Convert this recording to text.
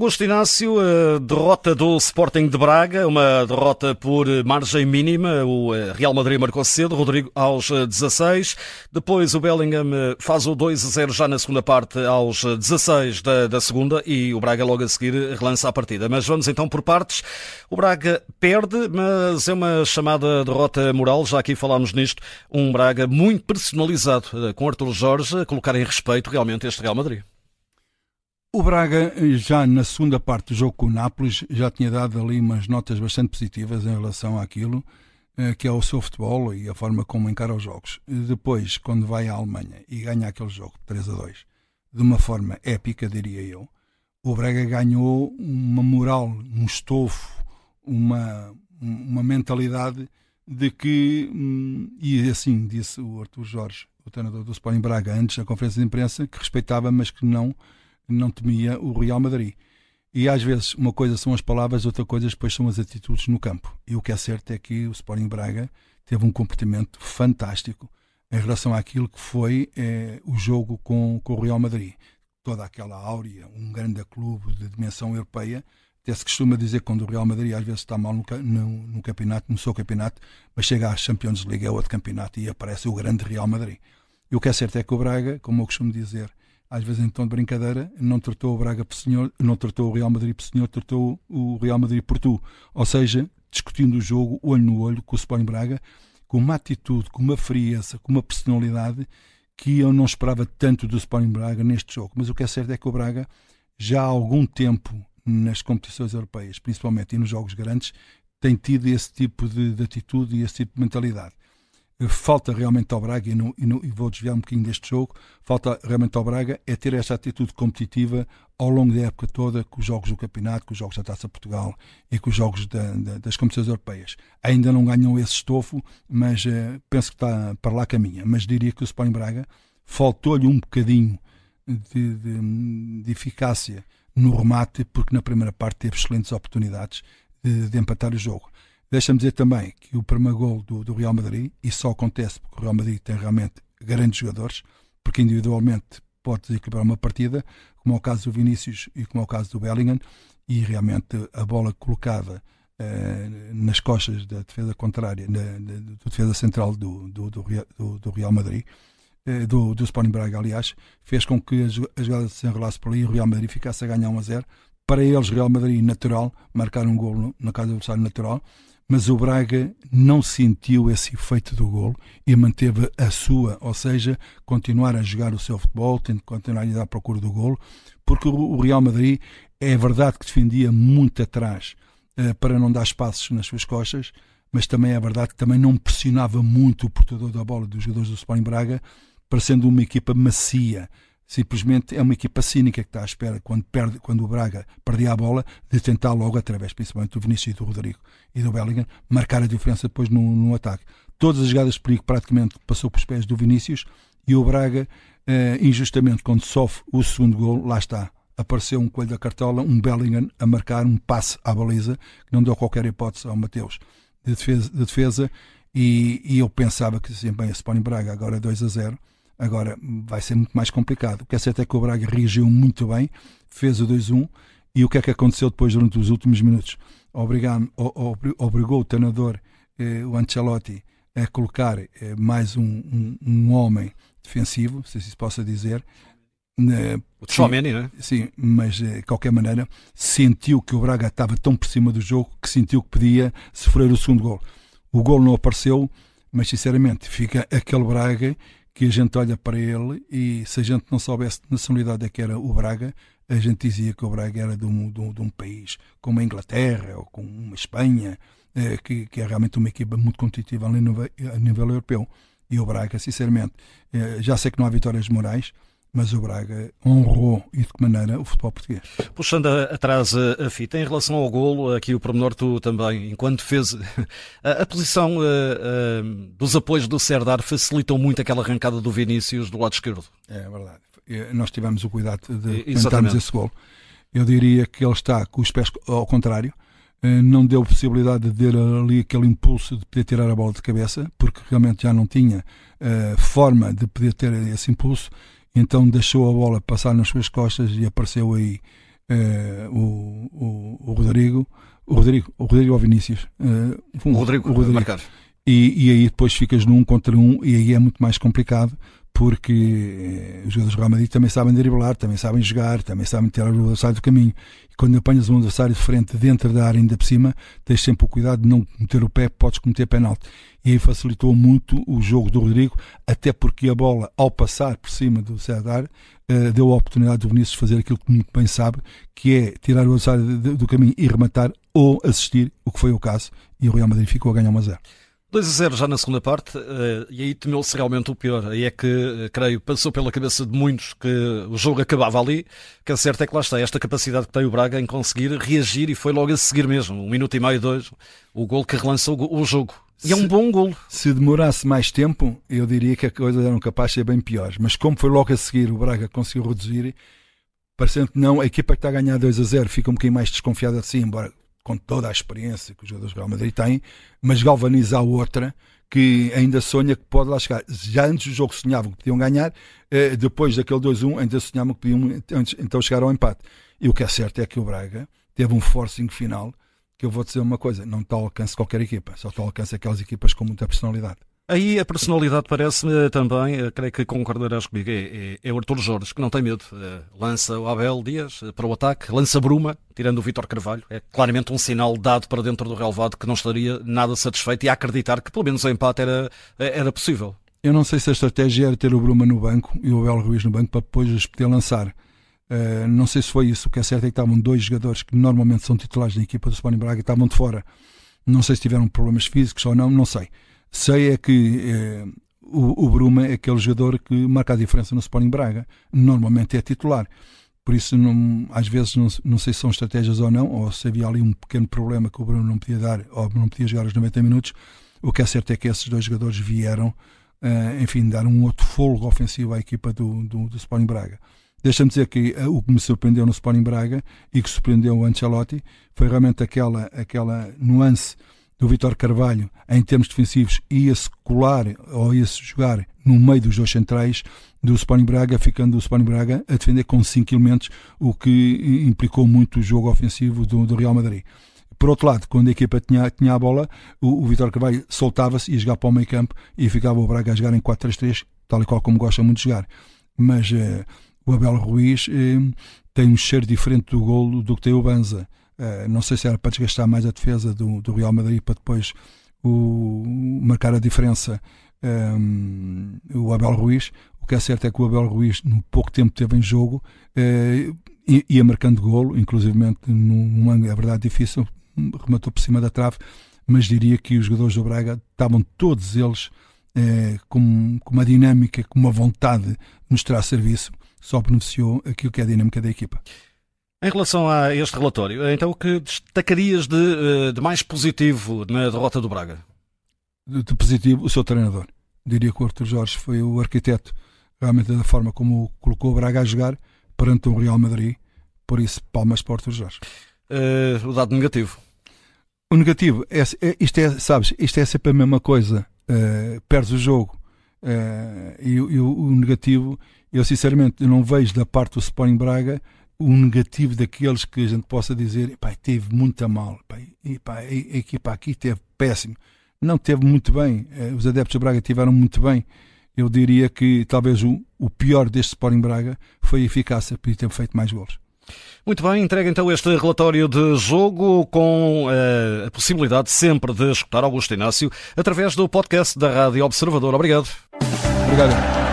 Augusto Inácio, derrota do Sporting de Braga, uma derrota por margem mínima. O eh, Real Madrid marcou cedo, Rodrigo aos 16. Depois o Bellingham eh, faz o 2 a 0 já na segunda parte, aos 16 da, da segunda, e o Braga logo a seguir relança a partida. Mas vamos então por partes. O Braga perde, mas é uma chamada derrota moral, já aqui falámos nisto. Um Braga muito personalizado, eh, com Arthur Jorge a colocar em respeito realmente este Real Madrid. O Braga, já na segunda parte do jogo com o Nápoles, já tinha dado ali umas notas bastante positivas em relação àquilo eh, que é o seu futebol e a forma como encara os jogos. Depois, quando vai à Alemanha e ganha aquele jogo 3 a 2, de uma forma épica, diria eu, o Braga ganhou uma moral, um estofo, uma, uma mentalidade de que, hum, e assim disse o Arthur Jorge, o treinador do Sporting Braga, antes da conferência de imprensa, que respeitava, mas que não não temia o Real Madrid. E às vezes uma coisa são as palavras, outra coisa depois são as atitudes no campo. E o que é certo é que o Sporting Braga teve um comportamento fantástico em relação àquilo que foi é, o jogo com, com o Real Madrid. Toda aquela áurea, um grande clube de dimensão europeia. Até se costuma dizer quando o Real Madrid às vezes está mal no, no, no campeonato, no seu campeonato, mas chega à Champions League, é outro campeonato e aparece o grande Real Madrid. E o que é certo é que o Braga, como eu costumo dizer, às vezes em tom de brincadeira, não tratou o Braga por senhor, não tratou o Real Madrid por senhor, tratou o Real Madrid por tu. Ou seja, discutindo o jogo olho no olho com o Sporting Braga, com uma atitude, com uma frieza, com uma personalidade que eu não esperava tanto do Sporting Braga neste jogo. Mas o que é certo é que o Braga já há algum tempo nas competições europeias, principalmente e nos jogos grandes, tem tido esse tipo de, de atitude e esse tipo de mentalidade falta realmente ao Braga, e, e, e, vou desviar um bocadinho deste jogo, falta realmente ao Braga é ter esta atitude competitiva ao longo da época toda, com os jogos do campeonato, com os jogos da Taça Portugal e com os jogos da, da, das competições europeias. Ainda não ganham esse estofo, mas uh, penso que está para lá caminha. Mas diria que o Sporting Braga faltou-lhe um bocadinho de, de, de, eficácia no remate, porque na primeira parte teve excelentes oportunidades de, de empatar o jogo. Deixa-me dizer também que o primeiro gol do, do, Real Madrid, e só acontece porque o Real Madrid tem realmente grandes jogadores, porque individualmente pode desequilibrar uma partida, como é o caso do Vinícius e como é o caso do Bellingham, e realmente a bola colocada eh, nas costas da defesa contrária, da, da, defesa central do, do, do, do Real Madrid, eh, do, do Sporting Braga, aliás, fez com que a jogada se enrolasse por ali e o Real Madrid ficasse a ganhar 1 a 0. Para eles, Real Madrid natural, marcar um gol na casa do adversário natural, mas o Braga não sentiu esse efeito do golo e manteve a sua, ou seja, continuar a jogar o seu futebol, tendo continuar a ir à procura do golo, porque o Real Madrid é verdade que defendia muito atrás uh, para não dar espaços nas suas costas, mas também é verdade que também não pressionava muito o portador da bola dos jogadores do Sporting Braga, parecendo uma equipa macia simplesmente é uma equipa cínica que está à espera, quando, perde, quando o Braga perdia a bola, de tentar logo, através principalmente do Vinícius e do Rodrigo e do Bellingham, marcar a diferença depois no, no ataque. Todas as jogadas de perigo praticamente passou pelos pés do Vinícius e o Braga, eh, injustamente, quando sofre o segundo gol, lá está. Apareceu um coelho da cartola, um Bellingham a marcar um passe à baliza, que não deu qualquer hipótese ao Mateus de defesa, de defesa e, e, eu pensava que, assim, bem, a Sporting Braga agora 2 a 0 Agora vai ser muito mais complicado. O que é certo é que o Braga reagiu muito bem, fez o 2-1 e o que é que aconteceu depois durante os últimos minutos? Obrigado, obrigou o treinador, eh, o Ancelotti, a colocar eh, mais um, um, um, homem defensivo, se se possa dizer. Eh, o Tchouameni, não é? Sim, mas eh, de qualquer maneira sentiu que o Braga estava tão por cima do jogo que sentiu que podia sofrer o segundo gol. O gol não apareceu, mas sinceramente fica aquele Braga que a gente olha para ele e se a gente não soubesse de nacionalidade é que era o Braga, a gente dizia que o Braga era de um, de um, de um país como a Inglaterra ou como uma Espanha, eh, que, que, é realmente uma equipa muito competitiva a nível, a nível europeu. E o Braga, sinceramente, eh, já sei que não há vitórias morais, mas o Braga honrou e de que maneira o futebol português. Puxando atrás a, fita, em relação ao golo, aqui o pormenor tu também, enquanto fez a, a posição uh, uh, dos apoios do Serdar facilitou muito aquela arrancada do Vinícius do lado esquerdo. É verdade. Nós tivemos o cuidado de tentarmos esse golo. Eu diria que ele está com os pés ao contrário, eh, não deu possibilidade de ter ali aquele impulso de poder tirar a bola de cabeça, porque realmente já não tinha uh, forma de poder ter esse impulso então deixou a bola passar nas suas costas e apareceu aí uh, o, o, o, Rodrigo, o Rodrigo, o Rodrigo ou Vinícius, uh, um, o Rodrigo, o Rodrigo. E, e aí depois ficas num contra um e aí é muito mais complicado porque eh, os jogadores do Real Madrid também sabem driblar, também sabem jogar, também sabem tirar o adversário do caminho. E quando apanhas um adversário de frente dentro da área ainda por cima, tens sempre o cuidado de não meter o pé, podes cometer penalti. E aí facilitou muito o jogo do Rodrigo, até porque a bola, ao passar por cima do Cedar, uh, deu a oportunidade do Vinícius fazer aquilo que muito bem sabe, que é tirar o adversário do caminho e rematar ou assistir, o que foi o caso, e o Real Madrid ficou a ganhar 1 a 0. 2 a 0 já na segunda parte, eh, e aí temeu-se realmente o pior. Aí é que, eh, creio, passou pela cabeça de muitos que o jogo acabava ali. Que é certo é que lá está, esta capacidade que tem o Braga em conseguir reagir, e foi logo a seguir mesmo, um minuto e meio, dois, o gol que relançou o jogo. E é um bom gol. Se demorasse mais tempo, eu diria que a coisa era capaz de ser bem pior. Mas como foi logo a seguir, o Braga conseguiu reduzir, parecendo que não, a equipa que está a ganhar 2 a 0 fica um bocadinho mais desconfiada assim, embora com toda a experiência que os jogadores do Real Madrid têm, mas galvaniza a outra que ainda sonha que pode lá chegar. Já antes do jogo sonhavam que podiam ganhar, eh, depois daquele 2-1 ainda sonhavam que podiam então chegar ao empate. E o que é certo é que o Braga teve um forcing final que eu vou dizer uma coisa, não está ao alcance qualquer equipa, só está ao alcance aquelas equipas com muita personalidade. Aí a personalidade parece-me também, eh, creio que concordarás comigo, é, é, é o Artur Jorge, que não tem medo. Eh, lança o Abel Dias eh, para o ataque, lança Bruma, tirando o Vítor Carvalho. É claramente um sinal dado para dentro do relevado que não estaria nada satisfeito e a acreditar que pelo menos o empate era, era possível. Eu não sei se a estratégia era ter o Bruma no banco e o Abel Ruiz no banco para depois poder lançar. Uh, não sei se foi isso. O que é certo é que estavam dois jogadores que normalmente são titulares na equipa do Sporting Braga e estavam de fora. Não sei se tiveram problemas físicos ou não, não sei. Sei é que eh, o, o Bruma é aquele jogador que marca a diferença no Sporting Braga. Normalmente é titular. Por isso, não, às vezes, não, não, sei se são estratégias ou não, ou se havia ali um pequeno problema que o Bruno não podia dar, ou não podia jogar os 90 minutos. O que é certo é que esses dois jogadores vieram, uh, enfim, dar um outro folgo ofensivo à equipa do, do, do Sporting Braga. Deixa-me dizer que uh, o que me surpreendeu no Sporting Braga e que surpreendeu o Ancelotti foi realmente aquela, aquela nuance do Vitor Carvalho em termos defensivos ia-se colar ou ia-se jogar no meio dos dois centrais do Sporting Braga, ficando o Sporting Braga a defender com cinco elementos, o que implicou muito o jogo ofensivo do, do Real Madrid. Por outro lado, quando a equipa tinha, tinha a bola, o, o Vitor Carvalho soltava-se, ia jogar para o meio campo e ficava o Braga a jogar em 4-3-3, tal e qual como gosta muito de jogar. Mas uh, o Abel Ruiz uh, tem um cheiro diferente do golo do que tem o Banza. Uh, não sei se era para desgastar mais a defesa do, do Real Madrid para depois o, marcar a diferença um, ehm, o Abel Ruiz. O que é certo é que o Abel Ruiz, no pouco tempo que teve em jogo, uh, ia marcando golo, inclusivamente num ângulo, é verdade, difícil, rematou por cima da trave, mas diria que os jogadores do Braga estavam todos eles uh, com, com uma dinâmica, com uma vontade de mostrar serviço, só beneficiou aquilo que é a dinâmica da equipa. Em relação a este relatório, então o que destacarias de, eh, de mais positivo na derrota do Braga? De, positivo, o seu treinador. Diria que o Arthur Jorge foi o arquiteto realmente da forma como colocou o Braga a jogar perante o Real Madrid. Por isso, palmas para o Arthur Jorge. Uh, o dado negativo? O negativo, é, é, isto é, sabes, isto é sempre a mesma coisa. Uh, perdes o jogo. Uh, e, e o, o, negativo, eu sinceramente não vejo da parte do Sporting Braga o negativo daqueles que a gente possa dizer, pá, teve muito a mal, pá, e, pá, a equipa aqui teve péssimo. Não teve muito bem, eh, os adeptos de Braga tiveram muito bem. Eu diria que talvez o, o pior deste Sporting Braga foi a eficácia, podia ter feito mais gols. Muito bem, entrega então este relatório de jogo com uh, a possibilidade sempre de escutar Augusto Inácio através do podcast da Rádio Observador. Obrigado. Obrigado.